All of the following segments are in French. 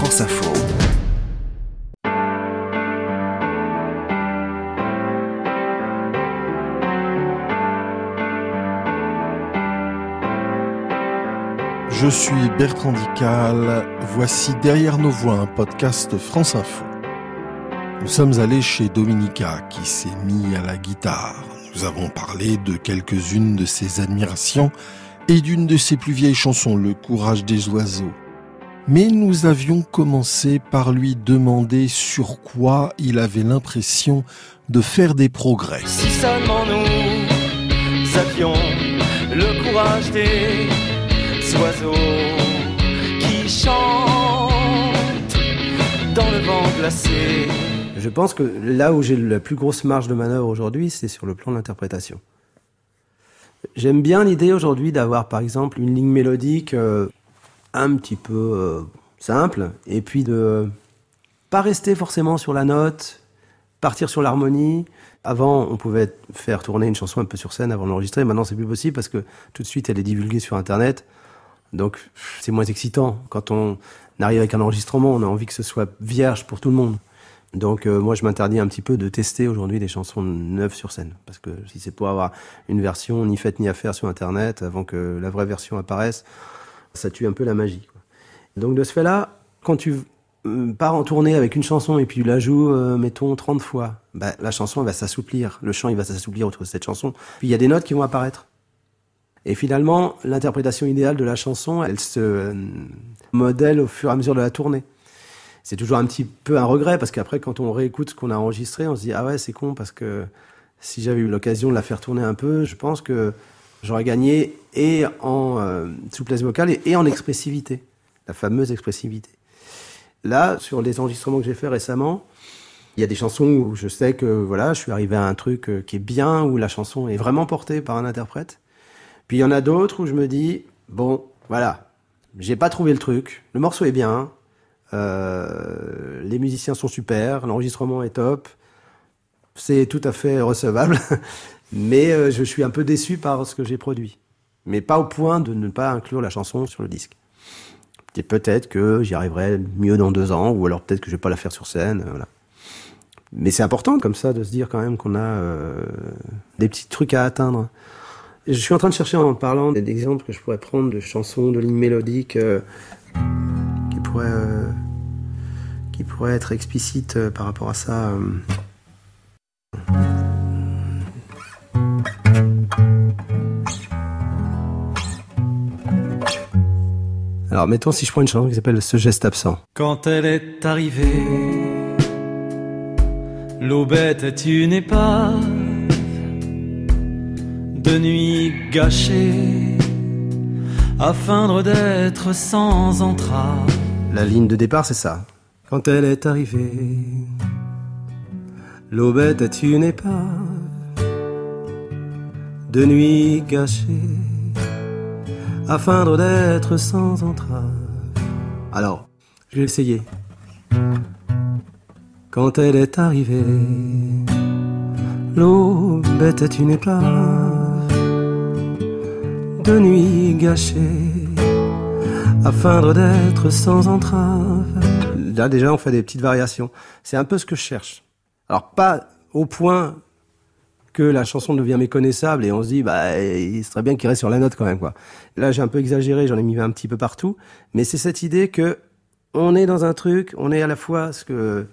France Info. Je suis Bertrand Dical, voici Derrière nos voix, un podcast France Info. Nous sommes allés chez Dominica qui s'est mis à la guitare. Nous avons parlé de quelques-unes de ses admirations et d'une de ses plus vieilles chansons, Le courage des oiseaux. Mais nous avions commencé par lui demander sur quoi il avait l'impression de faire des progrès. Si seulement nous avions le courage des oiseaux qui chantent dans le vent glacé. Je pense que là où j'ai la plus grosse marge de manœuvre aujourd'hui, c'est sur le plan de l'interprétation. J'aime bien l'idée aujourd'hui d'avoir par exemple une ligne mélodique euh, un petit peu euh, simple, et puis de pas rester forcément sur la note, partir sur l'harmonie. Avant, on pouvait faire tourner une chanson un peu sur scène avant de l'enregistrer. Maintenant, c'est plus possible parce que tout de suite, elle est divulguée sur Internet. Donc, c'est moins excitant. Quand on arrive avec un enregistrement, on a envie que ce soit vierge pour tout le monde. Donc, euh, moi, je m'interdis un petit peu de tester aujourd'hui des chansons neuves sur scène. Parce que si c'est pour avoir une version ni faite ni à faire sur Internet avant que la vraie version apparaisse, ça tue un peu la magie. Donc, de ce fait-là, quand tu euh, pars en tournée avec une chanson et puis tu la joues, euh, mettons, 30 fois, bah, la chanson va s'assouplir. Le chant, il va s'assouplir autour de cette chanson. Puis, il y a des notes qui vont apparaître. Et finalement, l'interprétation idéale de la chanson, elle se euh, modèle au fur et à mesure de la tournée. C'est toujours un petit peu un regret parce qu'après, quand on réécoute ce qu'on a enregistré, on se dit ah ouais c'est con parce que si j'avais eu l'occasion de la faire tourner un peu, je pense que j'aurais gagné et en euh, souplesse vocale et, en expressivité, la fameuse expressivité. Là, sur les enregistrements que j'ai fait récemment, il y a des chansons où je sais que voilà, je suis arrivé à un truc euh, qui est bien, où la chanson est vraiment portée par un interprète. Puis il y en a d'autres où je me dis, bon, voilà, j'ai pas trouvé le truc, le morceau est bien, euh, les musiciens sont super, l'enregistrement est top, c'est tout à fait recevable, mais euh, je suis un peu déçu par ce que j'ai produit. Mais pas au point de ne pas inclure la chanson sur le disque. Peut-être que j'y arriverai mieux dans deux ans, ou alors peut-être que je vais pas la faire sur scène. Mais c'est important comme ça de se dire quand même qu'on a euh, des petits trucs à atteindre. Je suis en train de chercher en parlant d'exemples que je pourrais prendre de chansons, de lignes mélodiques euh, qui pourraient qui pourraient être explicites par rapport à ça. Alors mettons si je prends une chanson qui s'appelle Ce geste absent. Quand elle est arrivée, l'aubette est une épave de nuit gâchée, afin d'être sans entrave. La ligne de départ c'est ça. Quand elle est arrivée, l'aubette est une épave de nuit gâchée, afin d'être sans entrave. Alors, je vais essayer. Quand elle est arrivée, l'aubette est une épave de nuit gâchée, afin d'être sans entrave. Là déjà on fait des petites variations. C'est un peu ce que je cherche. Alors pas au point que la chanson devient méconnaissable et on se dit bah il serait bien qu'il reste sur la note quand même quoi. Là j'ai un peu exagéré, j'en ai mis un petit peu partout, mais c'est cette idée que on est dans un truc, on est à la fois ce que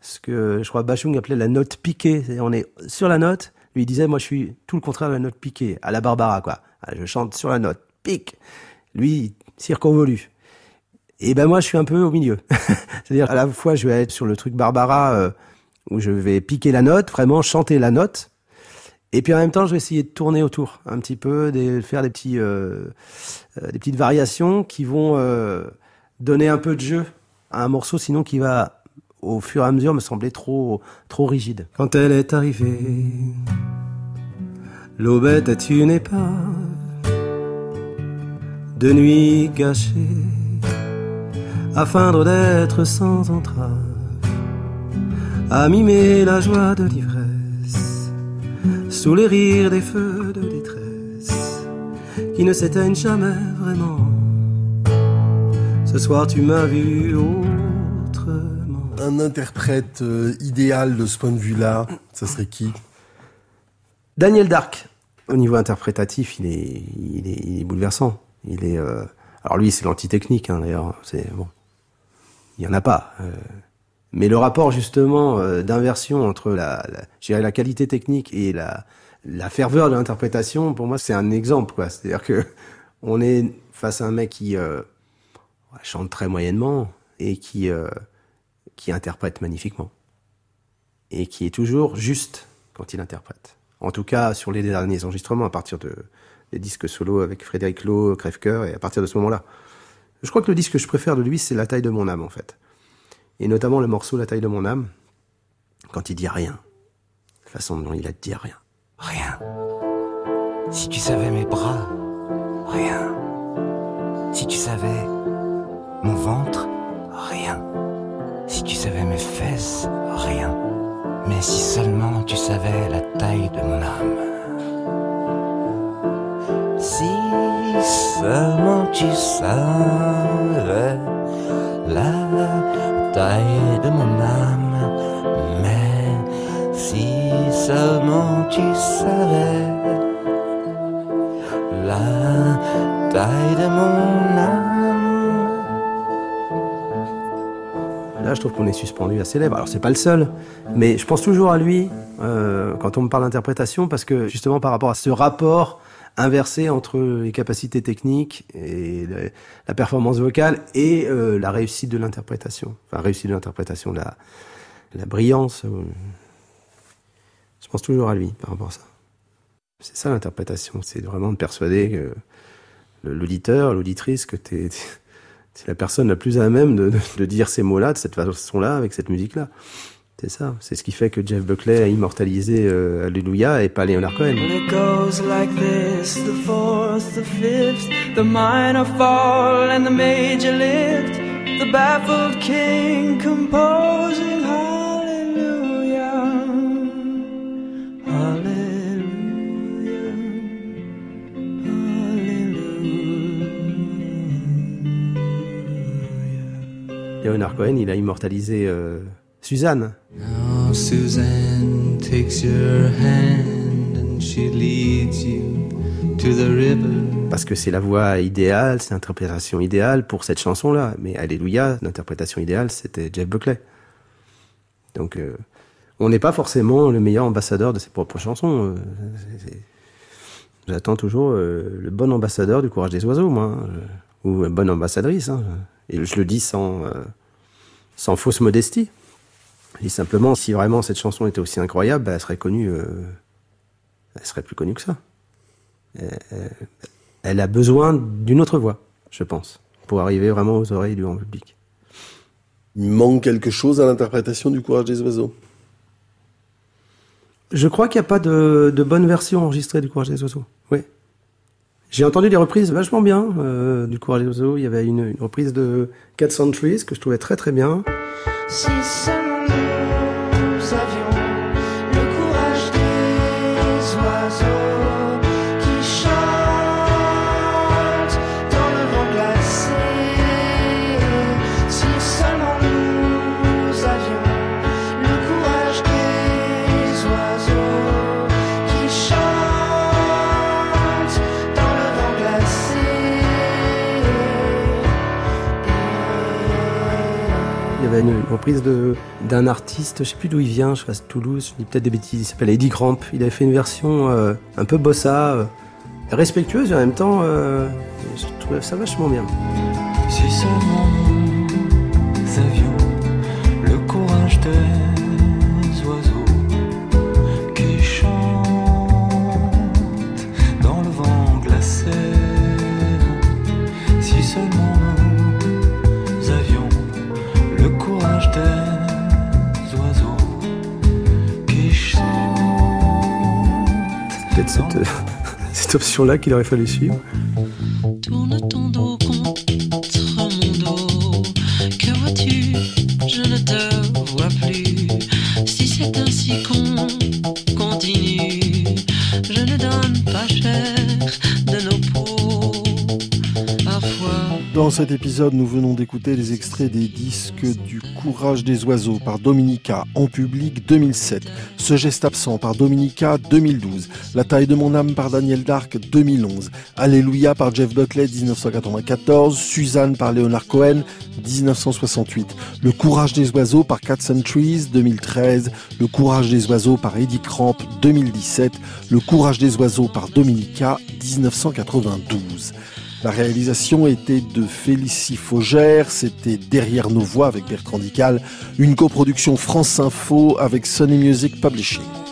ce que je crois Bachung appelait la note piquée, on est sur la note, lui il disait moi je suis tout le contraire de la note piquée, à la Barbara quoi. Je chante sur la note, pique. Lui circonvolu. Et ben moi je suis un peu au milieu. C'est-à-dire à la fois je vais être sur le truc Barbara euh, où je vais piquer la note, vraiment chanter la note, et puis en même temps je vais essayer de tourner autour un petit peu, de faire des petits, euh, euh, des petites variations qui vont euh, donner un peu de jeu à un morceau, sinon qui va au fur et à mesure me sembler trop trop rigide. Quand elle est arrivée, l'aubette est une épave de nuit gâchée afin d'être sans entrave, à mimer la joie de l'ivresse, sous les rires des feux de détresse, qui ne s'éteignent jamais vraiment. Ce soir tu m'as vu autrement. Un interprète euh, idéal de ce point de vue-là, ça serait qui? Daniel Dark. Au niveau interprétatif, il est, il est, il est bouleversant. Il est, euh, alors lui, c'est l'anti-technique, hein, d'ailleurs. C'est bon, il y en a pas. Euh, mais le rapport justement euh, d'inversion entre la, la, la qualité technique et la, la ferveur de l'interprétation, pour moi, c'est un exemple, quoi. C'est-à-dire que on est face à un mec qui euh, chante très moyennement et qui euh, qui interprète magnifiquement et qui est toujours juste quand il interprète. En tout cas, sur les derniers enregistrements, à partir de des disques solo avec Frédéric Lowe, Crève-Cœur, et à partir de ce moment-là. Je crois que le disque que je préfère de lui, c'est La taille de mon âme, en fait. Et notamment le morceau La taille de mon âme, quand il dit rien. La façon dont il a dire rien. Rien. Si tu savais mes bras, rien. Si tu savais mon ventre, rien. Si tu savais mes fesses, rien. Mais si seulement tu savais la taille de mon âme. Si seulement tu savais la taille de mon âme. Mais si seulement tu savais la taille de mon âme. Là, je trouve qu'on est suspendu à ses lèvres. Alors, c'est pas le seul, mais je pense toujours à lui euh, quand on me parle d'interprétation, parce que justement, par rapport à ce rapport inversé entre les capacités techniques et la performance vocale et euh, la réussite de l'interprétation. Enfin, réussite de l'interprétation, la, la brillance. euh, je pense toujours à lui par rapport à ça. C'est ça l'interprétation, c'est vraiment de persuader que l'auditeur, l'auditrice, que t'es c'est la personne la plus à même de dire ces mots-là, de cette façon-là, avec cette musique-là. C'est ça. C'est ce qui fait que Jeff Buckley a immortalisé euh, Alléluia et pas Leonard Cohen. It goes like this the fourth, the fifth, the minor fall and the major lift. The baffled king composing hallelujah. Hallelujah. Hallelujah. Leonard Cohen, il a immortalisé euh, Suzanne. Suzanne takes your hand and she leads you to the river. Parce que c'est la voix idéale, c'est l'interprétation idéale pour cette chanson-là. Mais Alléluia, l'interprétation idéale, c'était Jeff Buckley. Donc, euh, on n'est pas forcément le meilleur ambassadeur de ses propres chansons. euh, J'attends toujours euh, le bon ambassadeur du courage des oiseaux, moi. hein, ou une bonne ambassadrice. hein. Et je le dis sans, sans fausse modestie. Je dis simplement, si vraiment cette chanson était aussi incroyable, bah, elle serait connue. euh, elle serait plus connue que ça. Euh, euh, elle a besoin d'une autre voix, je pense, pour arriver vraiment aux oreilles du grand public. Il manque quelque chose à l'interprétation du courage des oiseaux? Je crois qu'il n'y a pas de, de bonne version enregistrée du Courage des Oiseaux. Oui. J'ai entendu des reprises vachement bien euh, du Courage des Oiseaux. Il y avait une, une reprise de Cat Centuries que je trouvais très très bien. Une, reprise d'un artiste, je sais plus d'où il vient, je passe Toulouse, je dis peut-être des bêtises, il s'appelle Eddie Cramp. Il avait fait une version euh, un peu bossa, euh, respectueuse et en même temps, euh, je trouvais ça vachement bien. Cette, euh, cette option-là qu'il aurait fallu suivre. Cet épisode, nous venons d'écouter les extraits des disques du Courage des oiseaux par Dominica en public 2007, Ce geste absent par Dominica 2012, La taille de mon âme par Daniel Dark 2011, Alléluia par Jeff Buckley 1994, Suzanne par Leonard Cohen 1968, Le courage des oiseaux par Cats and Trees 2013, Le courage des oiseaux par Eddie Cramp 2017, Le courage des oiseaux par Dominica 1992. La réalisation était de Félicie Faugère, c'était Derrière nos voix avec Bertrand Dical, une coproduction France Info avec Sony Music Publishing.